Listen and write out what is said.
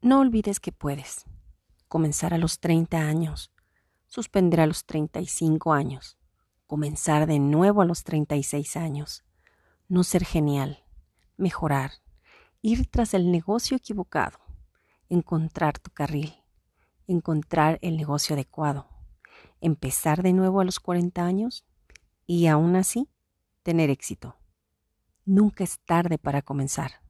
No olvides que puedes comenzar a los 30 años, suspender a los 35 años, comenzar de nuevo a los 36 años, no ser genial, mejorar, ir tras el negocio equivocado, encontrar tu carril, encontrar el negocio adecuado, empezar de nuevo a los 40 años y aún así tener éxito. Nunca es tarde para comenzar.